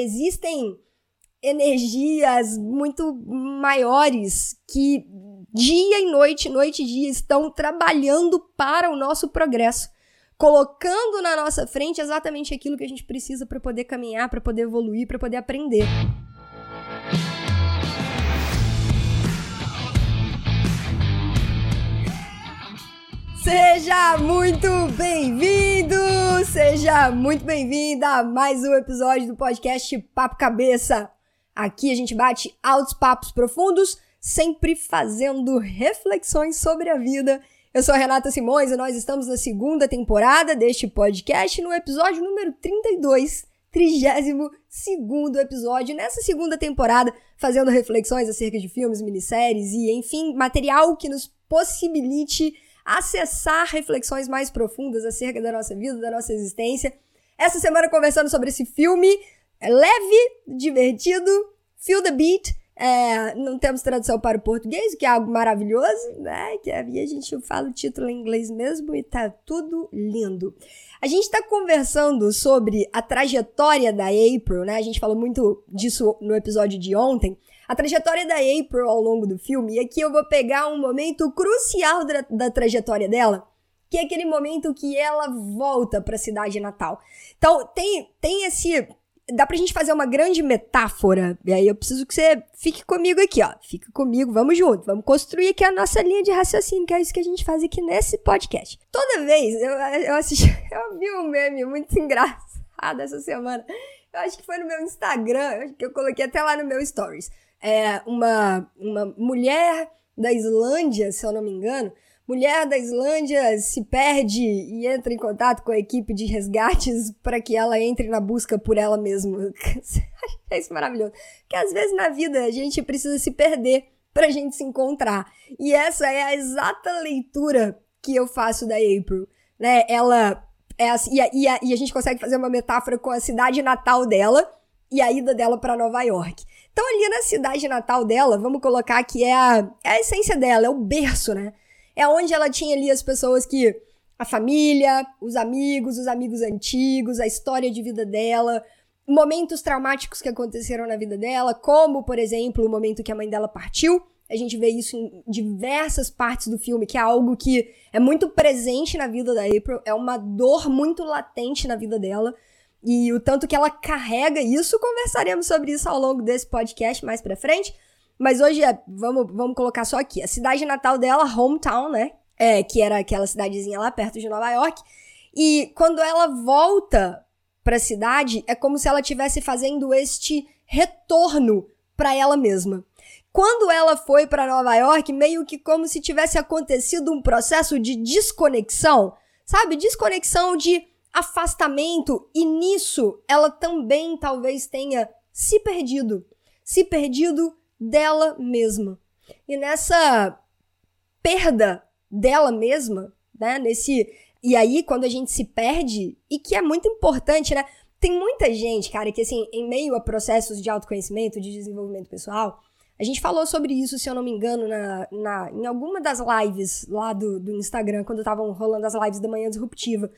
existem energias muito maiores que dia e noite, noite e dia estão trabalhando para o nosso progresso, colocando na nossa frente exatamente aquilo que a gente precisa para poder caminhar, para poder evoluir, para poder aprender. Seja muito bem-vindo, seja muito bem-vinda a mais um episódio do podcast Papo Cabeça. Aqui a gente bate altos papos profundos, sempre fazendo reflexões sobre a vida. Eu sou a Renata Simões e nós estamos na segunda temporada deste podcast, no episódio número 32, 32 segundo episódio, nessa segunda temporada, fazendo reflexões acerca de filmes, minisséries e, enfim, material que nos possibilite acessar reflexões mais profundas acerca da nossa vida, da nossa existência. Essa semana conversando sobre esse filme leve, divertido, Feel the Beat. É, não temos tradução para o português, o que é algo maravilhoso, né? Que a gente fala o título em inglês mesmo e tá tudo lindo. A gente está conversando sobre a trajetória da April, né? A gente falou muito disso no episódio de ontem a trajetória da April ao longo do filme. E aqui eu vou pegar um momento crucial da, da trajetória dela, que é aquele momento que ela volta para a cidade natal. Então, tem, tem esse. Dá pra gente fazer uma grande metáfora. E aí eu preciso que você fique comigo aqui, ó. Fica comigo, vamos junto. Vamos construir aqui a nossa linha de raciocínio, que é isso que a gente faz aqui nesse podcast. Toda vez eu, eu assisti. Eu vi um meme muito engraçado essa semana. Eu acho que foi no meu Instagram, que eu coloquei até lá no meu Stories é, uma, uma mulher da Islândia, se eu não me engano, mulher da Islândia se perde e entra em contato com a equipe de resgates para que ela entre na busca por ela mesma. é isso maravilhoso. Que às vezes na vida a gente precisa se perder para a gente se encontrar. E essa é a exata leitura que eu faço da April. Né? Ela é assim, e, a, e, a, e a gente consegue fazer uma metáfora com a cidade natal dela e a ida dela para Nova York. Então, ali na cidade natal dela, vamos colocar que é a, é a essência dela, é o berço, né? É onde ela tinha ali as pessoas que. A família, os amigos, os amigos antigos, a história de vida dela, momentos traumáticos que aconteceram na vida dela, como, por exemplo, o momento que a mãe dela partiu. A gente vê isso em diversas partes do filme, que é algo que é muito presente na vida da April, é uma dor muito latente na vida dela. E o tanto que ela carrega isso, conversaremos sobre isso ao longo desse podcast mais pra frente. Mas hoje é, vamos, vamos colocar só aqui. A cidade natal dela, hometown, né? É, que era aquela cidadezinha lá perto de Nova York. E quando ela volta pra cidade, é como se ela estivesse fazendo este retorno para ela mesma. Quando ela foi para Nova York, meio que como se tivesse acontecido um processo de desconexão, sabe? Desconexão de afastamento e nisso ela também talvez tenha se perdido, se perdido dela mesma. E nessa perda dela mesma, né, nesse e aí quando a gente se perde e que é muito importante, né? Tem muita gente, cara, que assim, em meio a processos de autoconhecimento, de desenvolvimento pessoal, a gente falou sobre isso, se eu não me engano, na, na, em alguma das lives lá do, do Instagram, quando estavam rolando as lives da Manhã Disruptiva.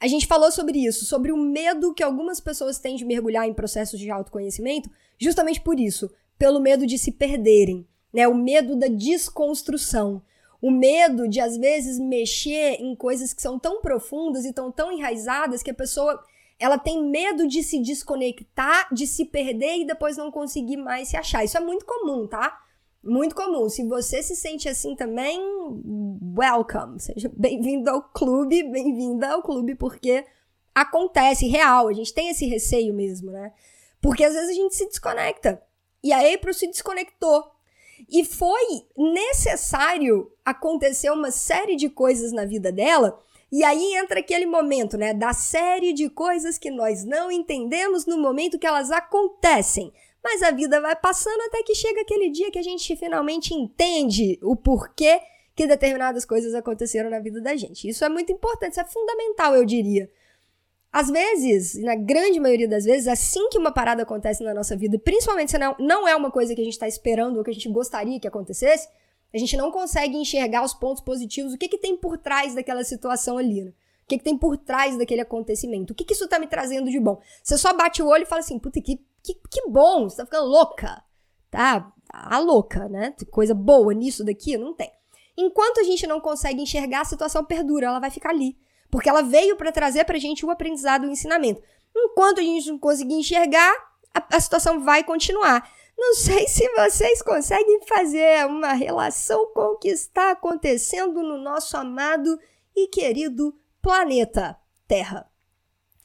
A gente falou sobre isso, sobre o medo que algumas pessoas têm de mergulhar em processos de autoconhecimento, justamente por isso, pelo medo de se perderem, né? O medo da desconstrução, o medo de às vezes mexer em coisas que são tão profundas e tão tão enraizadas que a pessoa ela tem medo de se desconectar, de se perder e depois não conseguir mais se achar. Isso é muito comum, tá? Muito comum. Se você se sente assim também, welcome. Seja bem-vindo ao clube, bem-vinda ao clube, porque acontece, real. A gente tem esse receio mesmo, né? Porque às vezes a gente se desconecta. E a April se desconectou. E foi necessário acontecer uma série de coisas na vida dela. E aí entra aquele momento, né? Da série de coisas que nós não entendemos no momento que elas acontecem. Mas a vida vai passando até que chega aquele dia que a gente finalmente entende o porquê que determinadas coisas aconteceram na vida da gente. Isso é muito importante, isso é fundamental, eu diria. Às vezes, na grande maioria das vezes, assim que uma parada acontece na nossa vida, principalmente se não, não é uma coisa que a gente está esperando ou que a gente gostaria que acontecesse, a gente não consegue enxergar os pontos positivos, o que, que tem por trás daquela situação ali. Né? que, que tem por trás daquele acontecimento? O que, que isso tá me trazendo de bom? Você só bate o olho e fala assim, puta, que, que, que bom, você tá ficando louca. Tá? A louca, né? Coisa boa nisso daqui? Não tem. Enquanto a gente não consegue enxergar, a situação perdura, ela vai ficar ali. Porque ela veio para trazer pra gente o aprendizado o ensinamento. Enquanto a gente não conseguir enxergar, a, a situação vai continuar. Não sei se vocês conseguem fazer uma relação com o que está acontecendo no nosso amado e querido planeta Terra.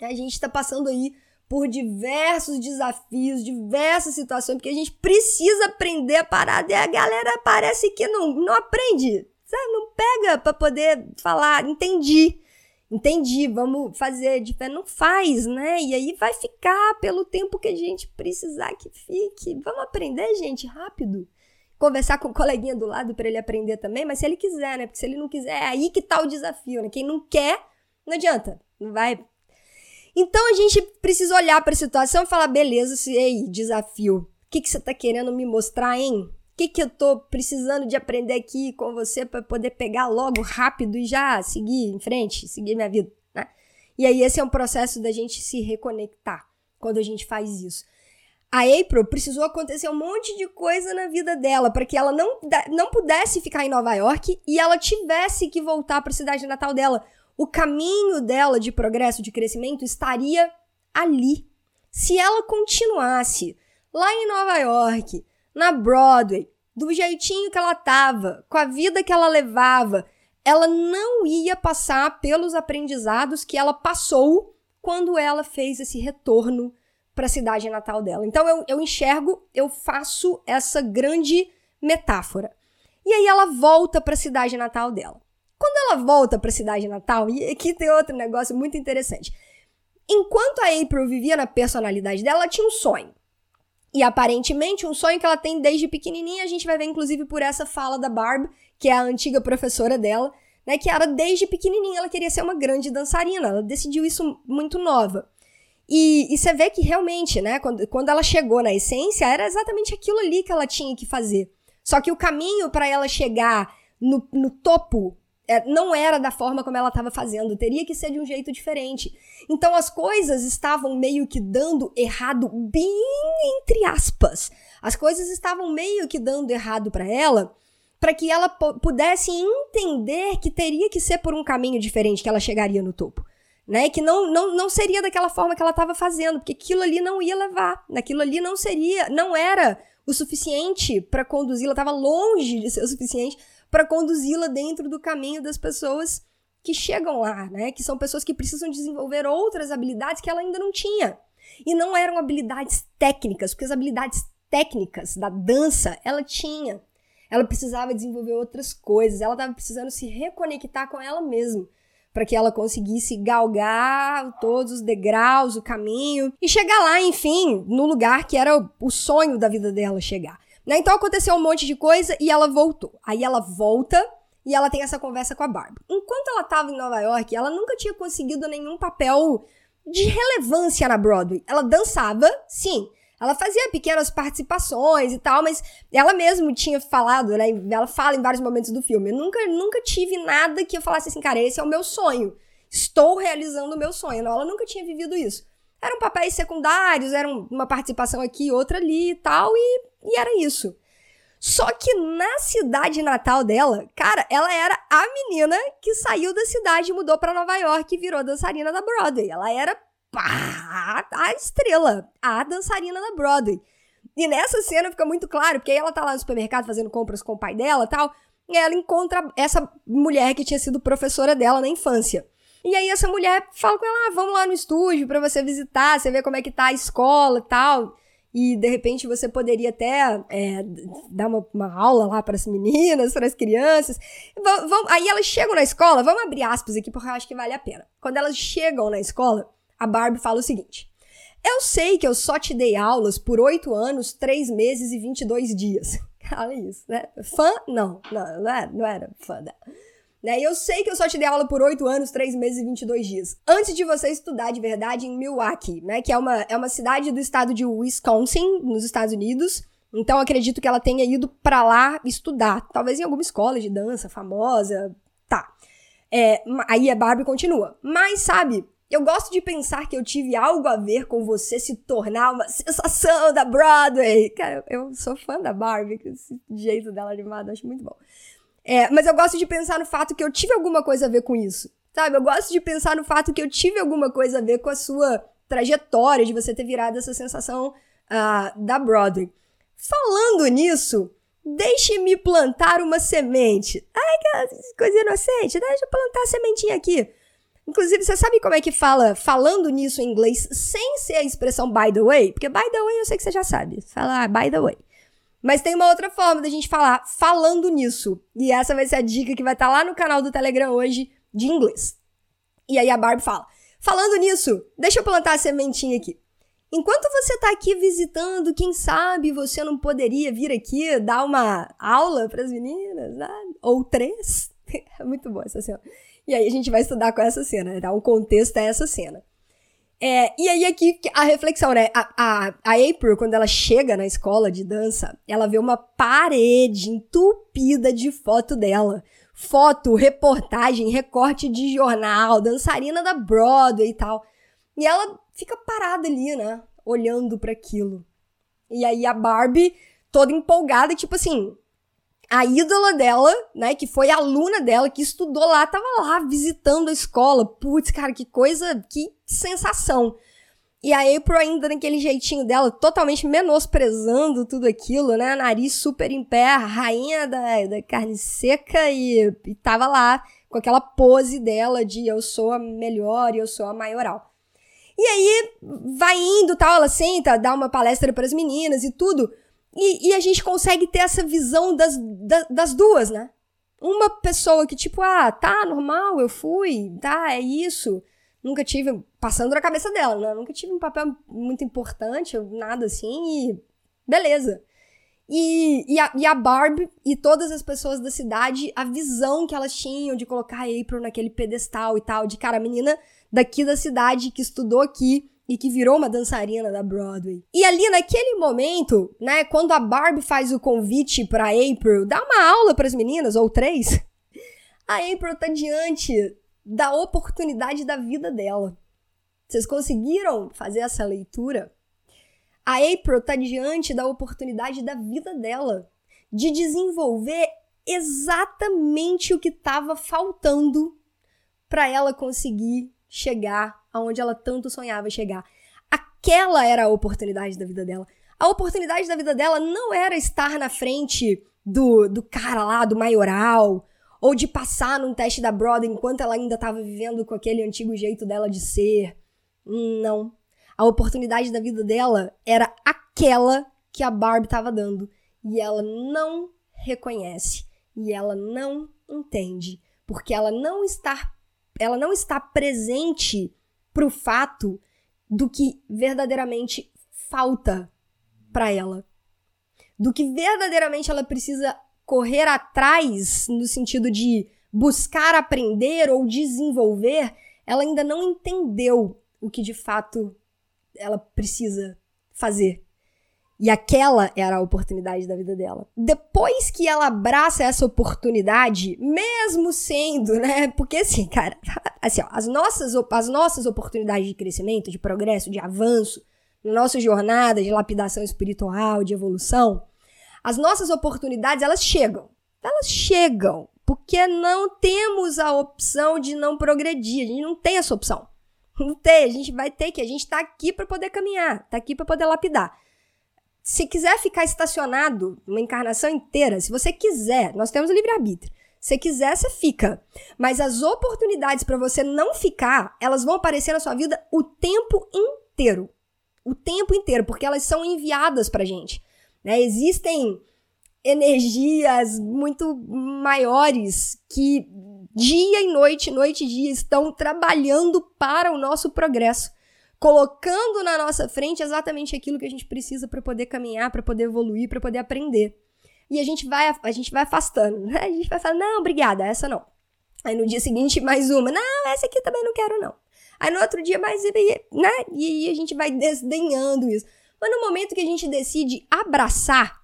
A gente está passando aí por diversos desafios, diversas situações, porque a gente precisa aprender a parada e a galera parece que não, não aprende, sabe? Não pega para poder falar, entendi. Entendi, vamos fazer diferente. Não faz, né? E aí vai ficar pelo tempo que a gente precisar que fique. Vamos aprender, gente, rápido. Conversar com o coleguinha do lado para ele aprender também, mas se ele quiser, né? Porque se ele não quiser, é aí que tá o desafio, né? Quem não quer, não adianta. Não vai. Então a gente precisa olhar para a situação e falar: beleza, ei, desafio. O que, que você tá querendo me mostrar, hein? O que, que eu tô precisando de aprender aqui com você para poder pegar logo rápido e já seguir em frente, seguir minha vida, né? E aí esse é um processo da gente se reconectar quando a gente faz isso. A April precisou acontecer um monte de coisa na vida dela para que ela não, não pudesse ficar em Nova York e ela tivesse que voltar para a cidade natal dela. O caminho dela de progresso, de crescimento estaria ali. Se ela continuasse lá em Nova York, na Broadway, do jeitinho que ela tava, com a vida que ela levava, ela não ia passar pelos aprendizados que ela passou quando ela fez esse retorno para a cidade natal dela. Então eu, eu enxergo, eu faço essa grande metáfora. E aí ela volta para a cidade natal dela. Quando ela volta para a cidade natal, e aqui tem outro negócio muito interessante. Enquanto a April vivia na personalidade dela, ela tinha um sonho. E aparentemente, um sonho que ela tem desde pequenininha, a gente vai ver inclusive por essa fala da Barb, que é a antiga professora dela, né, que era desde pequenininha ela queria ser uma grande dançarina. Ela decidiu isso muito nova. E, você vê que realmente, né, quando, quando ela chegou na essência, era exatamente aquilo ali que ela tinha que fazer. Só que o caminho para ela chegar no, no topo é, não era da forma como ela estava fazendo, teria que ser de um jeito diferente. Então as coisas estavam meio que dando errado, bem entre aspas. As coisas estavam meio que dando errado para ela, para que ela pudesse entender que teria que ser por um caminho diferente que ela chegaria no topo. Né? Que não, não, não seria daquela forma que ela estava fazendo, porque aquilo ali não ia levar, aquilo ali não seria, não era o suficiente para conduzi-la, estava longe de ser o suficiente para conduzi-la dentro do caminho das pessoas que chegam lá, né? Que são pessoas que precisam desenvolver outras habilidades que ela ainda não tinha. E não eram habilidades técnicas, porque as habilidades técnicas da dança ela tinha. Ela precisava desenvolver outras coisas, ela estava precisando se reconectar com ela mesma para que ela conseguisse galgar todos os degraus, o caminho e chegar lá, enfim, no lugar que era o sonho da vida dela chegar. Né? Então aconteceu um monte de coisa e ela voltou. Aí ela volta e ela tem essa conversa com a Barbie. Enquanto ela estava em Nova York, ela nunca tinha conseguido nenhum papel de relevância na Broadway. Ela dançava, sim. Ela fazia pequenas participações e tal, mas ela mesma tinha falado, né? Ela fala em vários momentos do filme. Eu nunca, nunca tive nada que eu falasse assim, cara, esse é o meu sonho. Estou realizando o meu sonho. Ela nunca tinha vivido isso. Eram papéis secundários, era uma participação aqui, outra ali e tal, e, e era isso. Só que na cidade natal dela, cara, ela era a menina que saiu da cidade e mudou para Nova York e virou dançarina da Broadway. Ela era pá, a estrela, a dançarina da Broadway. E nessa cena fica muito claro, porque aí ela tá lá no supermercado fazendo compras com o pai dela tal, e ela encontra essa mulher que tinha sido professora dela na infância. E aí essa mulher fala com ela, ah, vamos lá no estúdio para você visitar, você ver como é que tá a escola e tal. E de repente você poderia até é, dar uma, uma, aula lá para as meninas, para as crianças. Aí elas chegam na escola, vamos abrir aspas aqui porque eu acho que vale a pena. Quando elas chegam na escola, a Barbie fala o seguinte: Eu sei que eu só te dei aulas por oito anos, três meses e 22 dias. Olha isso, né? Fã? Não, não, não era, não era fã dela. Né? E eu sei que eu só te dei aula por 8 anos, 3 meses e 22 dias. Antes de você estudar de verdade em Milwaukee, né? Que é uma, é uma cidade do estado de Wisconsin, nos Estados Unidos. Então acredito que ela tenha ido para lá estudar. Talvez em alguma escola de dança famosa. Tá. É, aí a Barbie continua. Mas, sabe, eu gosto de pensar que eu tive algo a ver com você se tornar uma sensação da Broadway. Cara, eu sou fã da Barbie, esse jeito dela animada, acho muito bom. É, mas eu gosto de pensar no fato que eu tive alguma coisa a ver com isso. Sabe? Eu gosto de pensar no fato que eu tive alguma coisa a ver com a sua trajetória de você ter virado essa sensação uh, da Broadway. Falando nisso, deixe-me plantar uma semente. Ai, que coisa inocente, deixa eu plantar a sementinha aqui. Inclusive, você sabe como é que fala falando nisso em inglês sem ser a expressão by the way? Porque by the way eu sei que você já sabe. Fala ah, by the way. Mas tem uma outra forma da gente falar falando nisso. E essa vai ser a dica que vai estar tá lá no canal do Telegram hoje de inglês. E aí a Barbie fala: Falando nisso, deixa eu plantar a sementinha aqui. Enquanto você tá aqui visitando, quem sabe você não poderia vir aqui dar uma aula para as meninas, né? Ou três? É muito boa essa cena. E aí a gente vai estudar com essa cena, né? Tá? O contexto é essa cena. É, e aí aqui a reflexão, né? A, a, a April, quando ela chega na escola de dança, ela vê uma parede entupida de foto dela. Foto, reportagem, recorte de jornal, dançarina da Broadway e tal. E ela fica parada ali, né? Olhando para aquilo. E aí a Barbie, toda empolgada, tipo assim, a ídola dela, né, que foi aluna dela, que estudou lá, tava lá visitando a escola. Putz, cara, que coisa, que sensação. E a April ainda naquele jeitinho dela, totalmente menosprezando tudo aquilo, né? Nariz super em pé, rainha da, da carne seca e, e tava lá com aquela pose dela de eu sou a melhor e eu sou a maioral. E aí vai indo, tal, ela senta, dá uma palestra para as meninas e tudo. E, e, a gente consegue ter essa visão das, das, das, duas, né? Uma pessoa que, tipo, ah, tá, normal, eu fui, tá, é isso. Nunca tive, passando na cabeça dela, né? Nunca tive um papel muito importante, nada assim, e beleza. E, e, a, e a Barb e todas as pessoas da cidade, a visão que elas tinham de colocar a April naquele pedestal e tal, de cara, a menina daqui da cidade que estudou aqui, e que virou uma dançarina da Broadway. E ali naquele momento, né, quando a Barbie faz o convite para April dar uma aula para as meninas ou três, a April tá diante da oportunidade da vida dela. Vocês conseguiram fazer essa leitura? A April tá diante da oportunidade da vida dela de desenvolver exatamente o que estava faltando para ela conseguir chegar aonde ela tanto sonhava chegar. Aquela era a oportunidade da vida dela. A oportunidade da vida dela não era estar na frente do, do cara lá, do maioral, ou de passar num teste da Broadway enquanto ela ainda estava vivendo com aquele antigo jeito dela de ser. Não. A oportunidade da vida dela era aquela que a Barbie estava dando. E ela não reconhece. E ela não entende. Porque ela não está, ela não está presente pro fato do que verdadeiramente falta para ela. Do que verdadeiramente ela precisa correr atrás no sentido de buscar aprender ou desenvolver, ela ainda não entendeu o que de fato ela precisa fazer. E aquela era a oportunidade da vida dela. Depois que ela abraça essa oportunidade, mesmo sendo, né? Porque assim, cara, assim, ó, as nossas, as nossas oportunidades de crescimento, de progresso, de avanço, na nossa jornada de lapidação espiritual, de evolução, as nossas oportunidades, elas chegam. Elas chegam. Porque não temos a opção de não progredir. A gente não tem essa opção. Não tem. A gente vai ter que. A gente tá aqui para poder caminhar. Tá aqui para poder lapidar. Se quiser ficar estacionado uma encarnação inteira, se você quiser, nós temos o livre-arbítrio. Se quiser, você fica. Mas as oportunidades para você não ficar, elas vão aparecer na sua vida o tempo inteiro. O tempo inteiro, porque elas são enviadas pra gente. Né? Existem energias muito maiores que dia e noite, noite e dia estão trabalhando para o nosso progresso colocando na nossa frente exatamente aquilo que a gente precisa para poder caminhar, para poder evoluir, para poder aprender. E a gente vai a gente vai afastando, né? A gente vai falar: "Não, obrigada, essa não". Aí no dia seguinte mais uma: "Não, essa aqui também não quero não". Aí no outro dia mais, né? E a gente vai desdenhando isso. Mas no momento que a gente decide abraçar,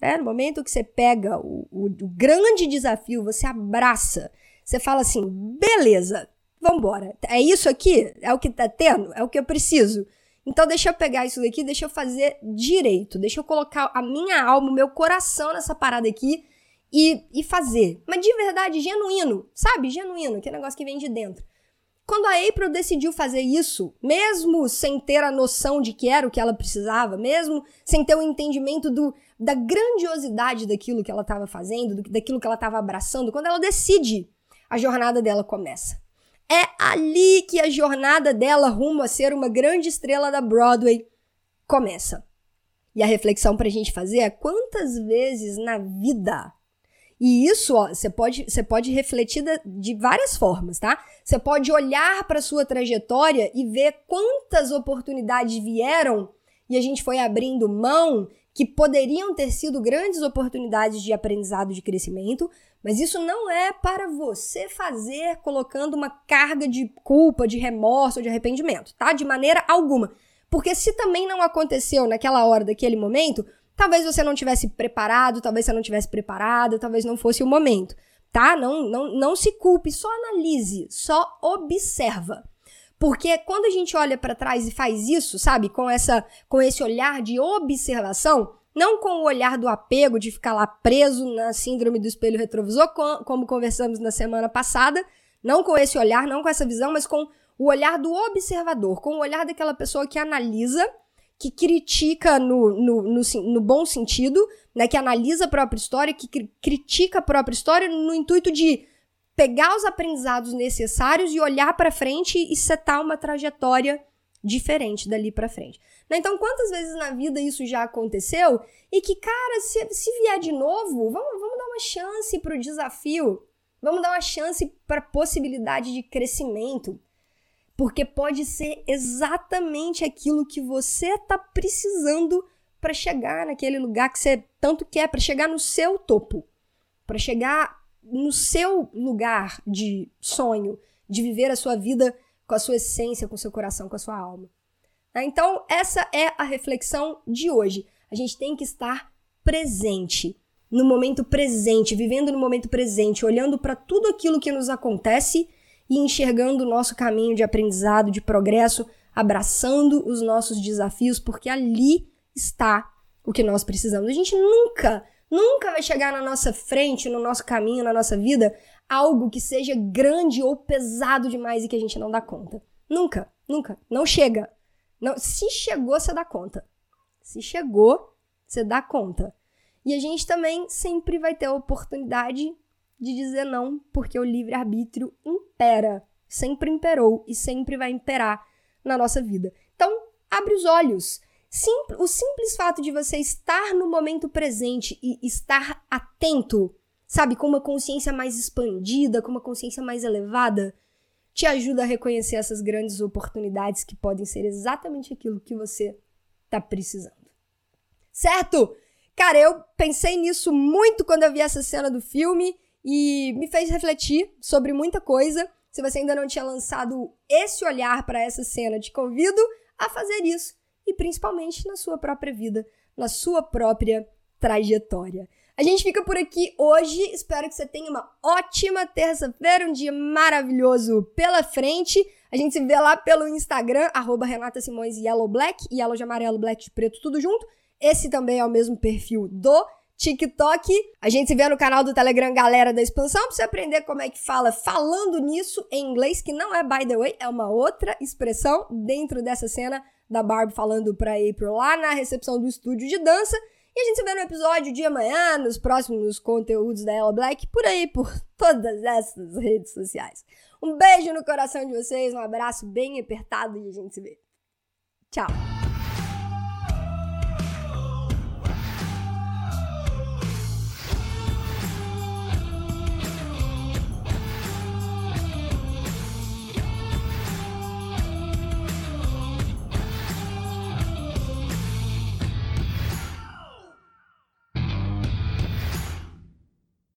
né? No momento que você pega o, o, o grande desafio, você abraça você fala assim: beleza, vambora. É isso aqui? É o que tá tendo? É o que eu preciso? Então deixa eu pegar isso daqui, deixa eu fazer direito, deixa eu colocar a minha alma, o meu coração nessa parada aqui e, e fazer. Mas de verdade, genuíno, sabe? Genuíno, que é negócio que vem de dentro. Quando a April decidiu fazer isso, mesmo sem ter a noção de que era o que ela precisava, mesmo sem ter o entendimento do, da grandiosidade daquilo que ela estava fazendo, do, daquilo que ela estava abraçando, quando ela decide, a jornada dela começa. É ali que a jornada dela rumo a ser uma grande estrela da Broadway começa. E a reflexão para a gente fazer é quantas vezes na vida e isso, ó, você pode, você pode refletir de várias formas, tá? Você pode olhar para sua trajetória e ver quantas oportunidades vieram e a gente foi abrindo mão que poderiam ter sido grandes oportunidades de aprendizado, de crescimento, mas isso não é para você fazer colocando uma carga de culpa, de remorso, de arrependimento, tá? De maneira alguma. Porque se também não aconteceu naquela hora, daquele momento, Talvez você não tivesse preparado, talvez você não tivesse preparado, talvez não fosse o momento, tá? Não, não, não se culpe, só analise, só observa. Porque quando a gente olha para trás e faz isso, sabe, com essa com esse olhar de observação, não com o olhar do apego de ficar lá preso na síndrome do espelho retrovisor, como conversamos na semana passada, não com esse olhar, não com essa visão, mas com o olhar do observador, com o olhar daquela pessoa que analisa que critica no, no, no, no, bom sentido, né, que analisa a própria história, que cri critica a própria história no intuito de pegar os aprendizados necessários e olhar para frente e setar uma trajetória diferente dali para frente. Né? Então, quantas vezes na vida isso já aconteceu e que, cara, se, se vier de novo, vamos, vamos dar uma chance para o desafio, vamos dar uma chance para a possibilidade de crescimento porque pode ser exatamente aquilo que você está precisando para chegar naquele lugar que você tanto quer, para chegar no seu topo, para chegar no seu lugar de sonho, de viver a sua vida com a sua essência, com o seu coração, com a sua alma. Né? Então, essa é a reflexão de hoje. A gente tem que estar presente, no momento presente, vivendo no momento presente, olhando para tudo aquilo que nos acontece e enxergando o nosso caminho de aprendizado, de progresso, abraçando os nossos desafios, porque ali está o que nós precisamos. A gente nunca, nunca vai chegar na nossa frente, no nosso caminho, na nossa vida, algo que seja grande ou pesado demais e que a gente não dá conta. Nunca, nunca. Não chega. Não, se chegou, você dá conta. Se chegou, você dá conta. E a gente também sempre vai ter a oportunidade de dizer não, porque o livre-arbítrio impera, sempre imperou e sempre vai imperar na nossa vida. Então, abre os olhos. O simples fato de você estar no momento presente e estar atento, sabe, com uma consciência mais expandida, com uma consciência mais elevada, te ajuda a reconhecer essas grandes oportunidades que podem ser exatamente aquilo que você está precisando. Certo? Cara, eu pensei nisso muito quando eu vi essa cena do filme e me fez refletir sobre muita coisa. Se você ainda não tinha lançado esse olhar para essa cena, te convido a fazer isso e principalmente na sua própria vida, na sua própria trajetória. A gente fica por aqui hoje. Espero que você tenha uma ótima terça-feira, um dia maravilhoso pela frente. A gente se vê lá pelo Instagram, arroba Renata Simões Yellow Black, Yellow de amarelo, Black de preto, tudo junto. Esse também é o mesmo perfil do TikTok. A gente se vê no canal do Telegram Galera da Expansão pra você aprender como é que fala falando nisso em inglês, que não é by the way, é uma outra expressão dentro dessa cena da Barbie falando pra April lá na recepção do estúdio de dança. E a gente se vê no episódio de amanhã, nos próximos conteúdos da Ella Black, por aí, por todas essas redes sociais. Um beijo no coração de vocês, um abraço bem apertado e a gente se vê. Tchau!